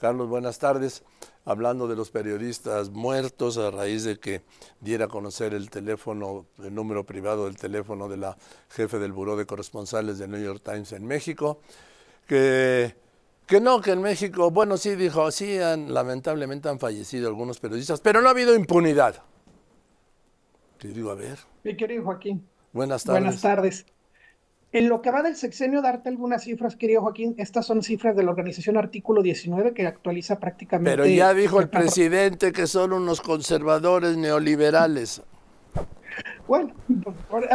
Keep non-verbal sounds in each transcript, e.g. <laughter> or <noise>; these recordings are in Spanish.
Carlos, buenas tardes. Hablando de los periodistas muertos a raíz de que diera a conocer el teléfono, el número privado del teléfono de la jefe del Buró de Corresponsales de New York Times en México, que, que no, que en México, bueno, sí dijo, sí, han, lamentablemente han fallecido algunos periodistas, pero no ha habido impunidad. Te digo, a ver. Mi querido Joaquín. Buenas tardes. Buenas tardes. En lo que va del sexenio, darte algunas cifras, querido Joaquín. Estas son cifras de la organización Artículo 19 que actualiza prácticamente. Pero ya dijo el presidente que son unos conservadores neoliberales. Bueno,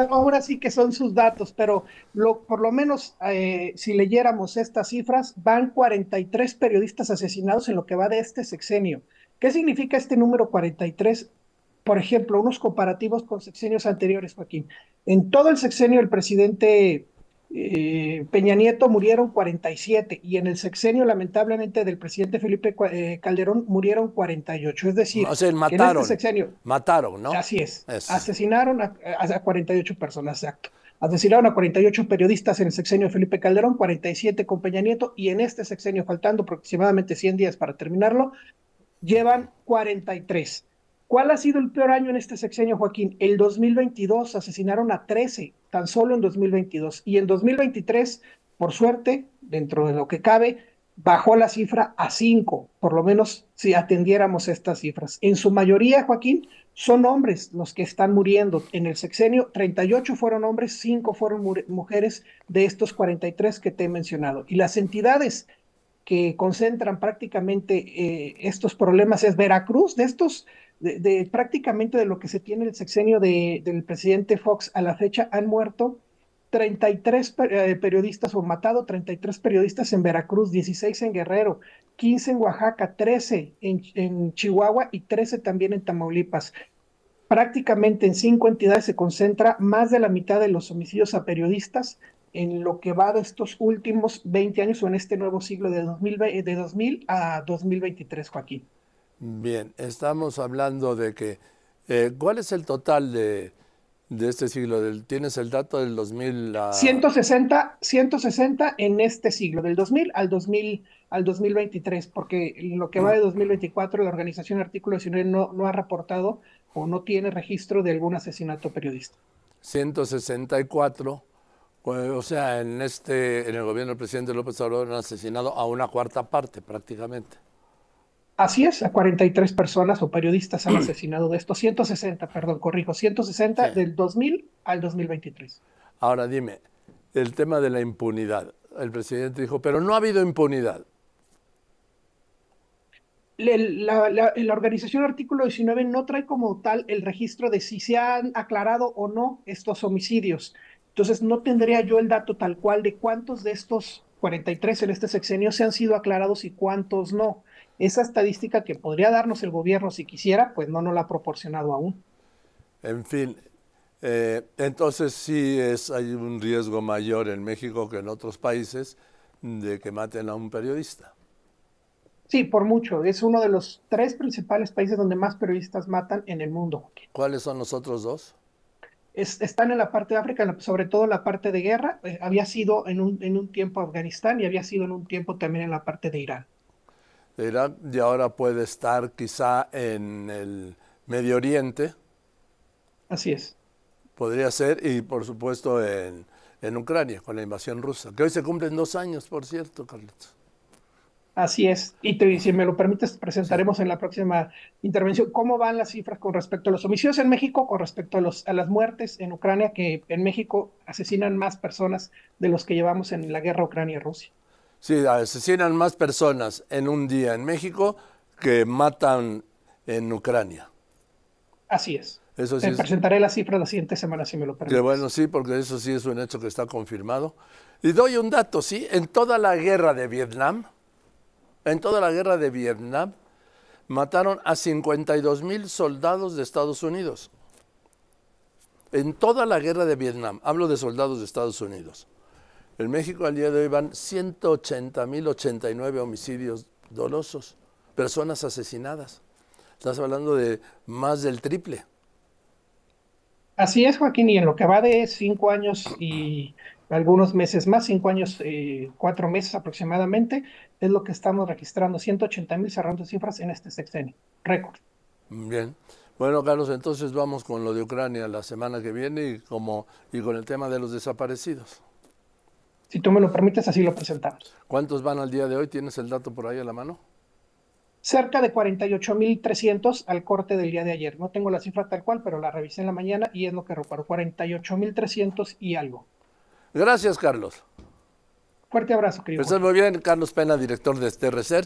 ahora sí que son sus datos, pero lo, por lo menos eh, si leyéramos estas cifras, van 43 periodistas asesinados en lo que va de este sexenio. ¿Qué significa este número 43? Por ejemplo, unos comparativos con sexenios anteriores, Joaquín. En todo el sexenio del presidente eh, Peña Nieto murieron 47 y en el sexenio, lamentablemente, del presidente Felipe eh, Calderón murieron 48. Es decir, o sea, mataron, en este sexenio. Mataron, ¿no? Así es. Asesinaron a, a 48 personas, exacto. Asesinaron a 48 periodistas en el sexenio de Felipe Calderón, 47 con Peña Nieto, y en este sexenio, faltando aproximadamente 100 días para terminarlo, llevan 43. ¿Cuál ha sido el peor año en este sexenio, Joaquín? El 2022 asesinaron a 13, tan solo en 2022. Y en 2023, por suerte, dentro de lo que cabe, bajó la cifra a 5, por lo menos si atendiéramos estas cifras. En su mayoría, Joaquín, son hombres los que están muriendo. En el sexenio, 38 fueron hombres, 5 fueron mujeres de estos 43 que te he mencionado. Y las entidades que concentran prácticamente eh, estos problemas es Veracruz, de estos de, prácticamente de lo que se tiene el sexenio de, del presidente Fox a la fecha, han muerto 33 eh, periodistas o matado 33 periodistas en Veracruz, 16 en Guerrero, 15 en Oaxaca, 13 en, en Chihuahua y 13 también en Tamaulipas. Prácticamente en cinco entidades se concentra más de la mitad de los homicidios a periodistas en lo que va de estos últimos 20 años o en este nuevo siglo de 2000, de 2000 a 2023, Joaquín. Bien, estamos hablando de que, eh, ¿cuál es el total de, de este siglo? ¿Tienes el dato del 2000? A... 160, 160 en este siglo, del 2000 al 2000 al 2023, porque lo que va de 2024 la organización Artículo 19 no, no ha reportado o no tiene registro de algún asesinato periodista. 164, pues, o sea, en este en el gobierno del presidente López Obrador han asesinado a una cuarta parte prácticamente. Así es, a 43 personas o periodistas han <clears throat> asesinado de estos, 160, perdón, corrijo, 160 del 2000 al 2023. Ahora dime, el tema de la impunidad. El presidente dijo, pero no ha habido impunidad. La, la, organización artículo 19 no trae como tal el registro de si se han aclarado o no estos homicidios. Entonces no tendría yo el dato tal cual de cuántos de estos 43 en este sexenio se han sido aclarados y cuántos no esa estadística que podría darnos el gobierno si quisiera, pues no nos la ha proporcionado aún. En fin, eh, entonces sí es, hay un riesgo mayor en México que en otros países de que maten a un periodista. Sí, por mucho. Es uno de los tres principales países donde más periodistas matan en el mundo. ¿Cuáles son los otros dos? están en la parte de África, sobre todo en la parte de guerra. Eh, había sido en un, en un tiempo Afganistán y había sido en un tiempo también en la parte de Irán y ahora puede estar quizá en el Medio Oriente. Así es. Podría ser, y por supuesto en, en Ucrania, con la invasión rusa, que hoy se cumplen dos años, por cierto, Carlitos. Así es. Y te, si me lo permites, presentaremos en la próxima intervención cómo van las cifras con respecto a los homicidios en México, con respecto a, los, a las muertes en Ucrania, que en México asesinan más personas de los que llevamos en la guerra Ucrania-Rusia. Sí, asesinan más personas en un día en México que matan en Ucrania. Así es. Eso sí Te presentaré las cifras la siguiente semana, si me lo permites. Que bueno, sí, porque eso sí es un hecho que está confirmado. Y doy un dato, sí, en toda la guerra de Vietnam, en toda la guerra de Vietnam, mataron a 52 mil soldados de Estados Unidos. En toda la guerra de Vietnam, hablo de soldados de Estados Unidos. En México al día de hoy van 180.089 homicidios dolosos, personas asesinadas. Estás hablando de más del triple. Así es, Joaquín, y en lo que va de cinco años y algunos meses más, cinco años, eh, cuatro meses aproximadamente, es lo que estamos registrando, 180 mil cerrando cifras en este sexenio, récord. Bien. Bueno, Carlos, entonces vamos con lo de Ucrania la semana que viene y, como, y con el tema de los desaparecidos. Si tú me lo permites, así lo presentamos. ¿Cuántos van al día de hoy? ¿Tienes el dato por ahí a la mano? Cerca de 48.300 al corte del día de ayer. No tengo la cifra tal cual, pero la revisé en la mañana y es lo que reparó, 48.300 y algo. Gracias, Carlos. Fuerte abrazo, querido. Pues muy bien, Carlos Pena, director de este Research.